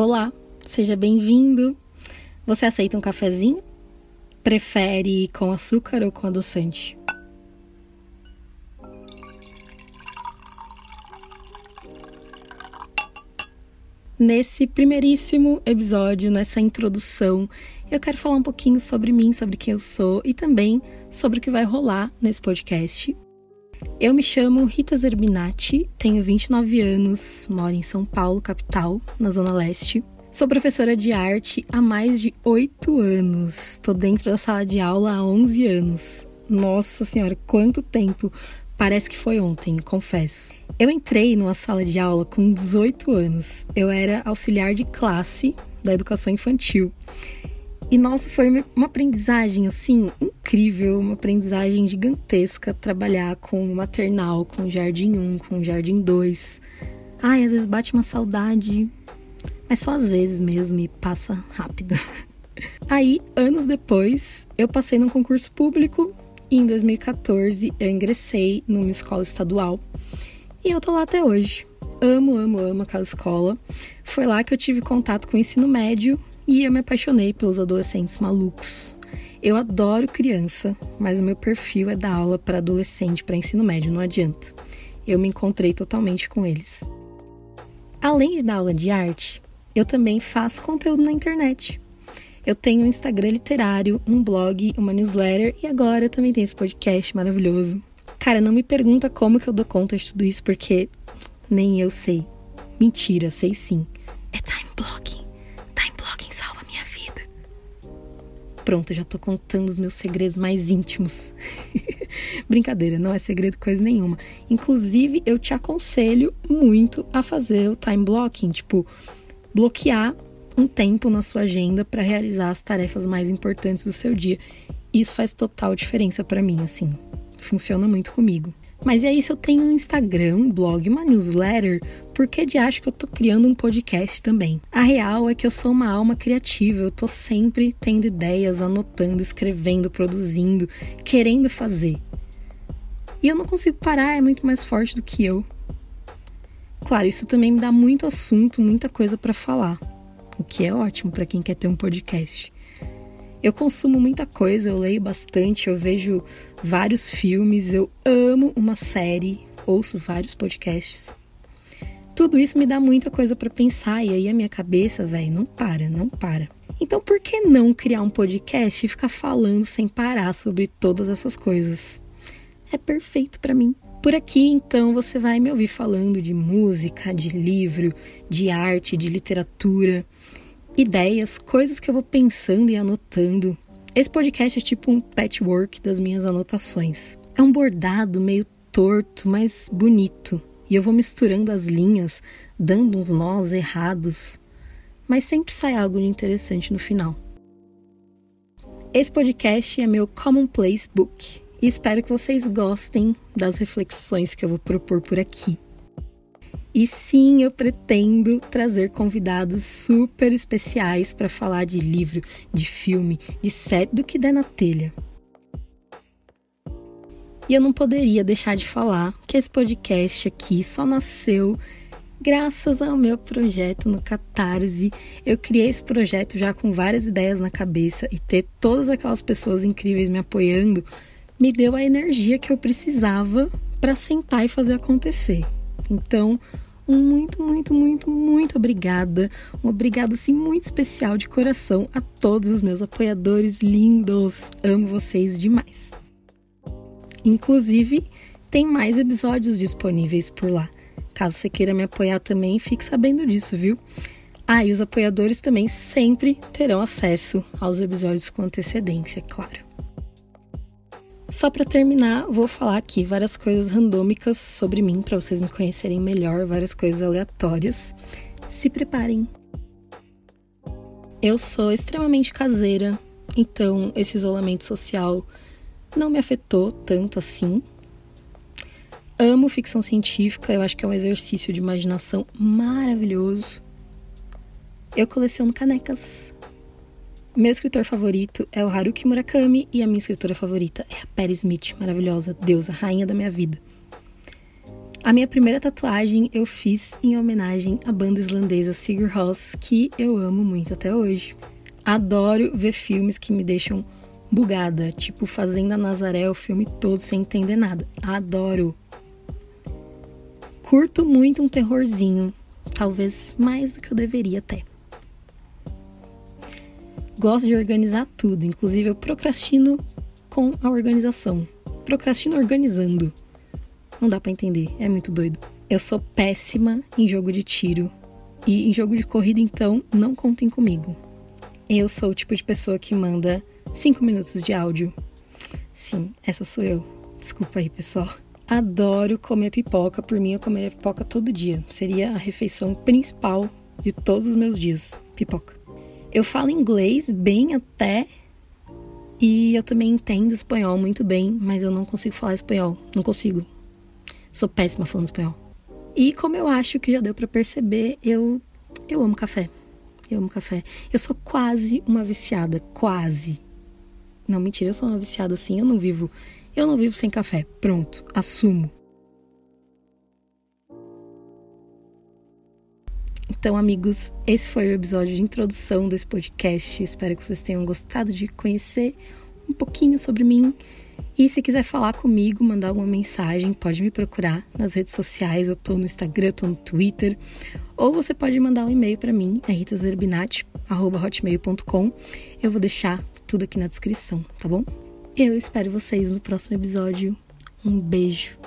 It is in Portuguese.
Olá, seja bem-vindo. Você aceita um cafezinho? Prefere com açúcar ou com adoçante? Nesse primeiríssimo episódio, nessa introdução, eu quero falar um pouquinho sobre mim, sobre quem eu sou e também sobre o que vai rolar nesse podcast. Eu me chamo Rita Zerbinati, tenho 29 anos, moro em São Paulo, capital, na Zona Leste. Sou professora de arte há mais de 8 anos. Estou dentro da sala de aula há 11 anos. Nossa Senhora, quanto tempo! Parece que foi ontem, confesso. Eu entrei numa sala de aula com 18 anos. Eu era auxiliar de classe da educação infantil. E nossa, foi uma aprendizagem assim incrível, uma aprendizagem gigantesca trabalhar com maternal, com jardim 1, com jardim 2. Ai, às vezes bate uma saudade, mas só às vezes mesmo e passa rápido. Aí, anos depois, eu passei num concurso público e em 2014 eu ingressei numa escola estadual. E eu tô lá até hoje. Amo, amo, amo aquela escola. Foi lá que eu tive contato com o ensino médio e eu me apaixonei pelos adolescentes malucos. Eu adoro criança, mas o meu perfil é dar aula para adolescente, para ensino médio, não adianta. Eu me encontrei totalmente com eles. Além dar aula de arte, eu também faço conteúdo na internet. Eu tenho um Instagram literário, um blog, uma newsletter e agora eu também tenho esse podcast maravilhoso. Cara, não me pergunta como que eu dou conta de tudo isso, porque nem eu sei. Mentira, sei sim. É time blocking. Pronto, já tô contando os meus segredos mais íntimos. Brincadeira, não é segredo coisa nenhuma. Inclusive, eu te aconselho muito a fazer o time blocking, tipo, bloquear um tempo na sua agenda para realizar as tarefas mais importantes do seu dia. Isso faz total diferença para mim, assim. Funciona muito comigo. Mas e aí, se eu tenho um Instagram, um blog, uma newsletter, por que de acho que eu tô criando um podcast também? A real é que eu sou uma alma criativa, eu tô sempre tendo ideias, anotando, escrevendo, produzindo, querendo fazer. E eu não consigo parar, é muito mais forte do que eu. Claro, isso também me dá muito assunto, muita coisa para falar, o que é ótimo para quem quer ter um podcast. Eu consumo muita coisa, eu leio bastante, eu vejo vários filmes, eu amo uma série, ouço vários podcasts. Tudo isso me dá muita coisa para pensar e aí a minha cabeça, velho, não para, não para. Então por que não criar um podcast e ficar falando sem parar sobre todas essas coisas? É perfeito para mim. Por aqui, então, você vai me ouvir falando de música, de livro, de arte, de literatura ideias, coisas que eu vou pensando e anotando. Esse podcast é tipo um patchwork das minhas anotações. É um bordado meio torto, mas bonito. E eu vou misturando as linhas, dando uns nós errados, mas sempre sai algo de interessante no final. Esse podcast é meu Commonplace Book e espero que vocês gostem das reflexões que eu vou propor por aqui. E sim, eu pretendo trazer convidados super especiais para falar de livro, de filme, de série, do que der na telha. E eu não poderia deixar de falar que esse podcast aqui só nasceu graças ao meu projeto no Catarse. Eu criei esse projeto já com várias ideias na cabeça e ter todas aquelas pessoas incríveis me apoiando me deu a energia que eu precisava para sentar e fazer acontecer. Então, um muito, muito, muito, muito obrigada. Um obrigado, assim, muito especial de coração a todos os meus apoiadores lindos. Amo vocês demais. Inclusive, tem mais episódios disponíveis por lá. Caso você queira me apoiar também, fique sabendo disso, viu? Ah, e os apoiadores também sempre terão acesso aos episódios com antecedência, claro. Só para terminar, vou falar aqui várias coisas randômicas sobre mim para vocês me conhecerem melhor, várias coisas aleatórias. Se preparem. Eu sou extremamente caseira, então esse isolamento social não me afetou tanto assim. Amo ficção científica, eu acho que é um exercício de imaginação maravilhoso. Eu coleciono canecas. Meu escritor favorito é o Haruki Murakami e a minha escritora favorita é a Perry Smith, maravilhosa, deusa, rainha da minha vida. A minha primeira tatuagem eu fiz em homenagem à banda islandesa Sigur Rós, que eu amo muito até hoje. Adoro ver filmes que me deixam bugada, tipo Fazenda Nazaré, o filme todo sem entender nada. Adoro. Curto muito um terrorzinho, talvez mais do que eu deveria até. Gosto de organizar tudo, inclusive eu procrastino com a organização. Procrastino organizando. Não dá para entender, é muito doido. Eu sou péssima em jogo de tiro. E em jogo de corrida, então, não contem comigo. Eu sou o tipo de pessoa que manda 5 minutos de áudio. Sim, essa sou eu. Desculpa aí, pessoal. Adoro comer pipoca, por mim eu comeria pipoca todo dia. Seria a refeição principal de todos os meus dias, pipoca. Eu falo inglês bem até e eu também entendo espanhol muito bem, mas eu não consigo falar espanhol, não consigo. Sou péssima falando espanhol. E como eu acho que já deu para perceber, eu eu amo café. Eu amo café. Eu sou quase uma viciada, quase. Não, mentira, eu sou uma viciada assim, eu não vivo eu não vivo sem café. Pronto, assumo. Então, amigos, esse foi o episódio de introdução desse podcast. Espero que vocês tenham gostado de conhecer um pouquinho sobre mim. E se quiser falar comigo, mandar alguma mensagem, pode me procurar nas redes sociais. Eu tô no Instagram, tô no Twitter. Ou você pode mandar um e-mail para mim, é ritazerbinati.hotmail.com. Eu vou deixar tudo aqui na descrição, tá bom? Eu espero vocês no próximo episódio. Um beijo.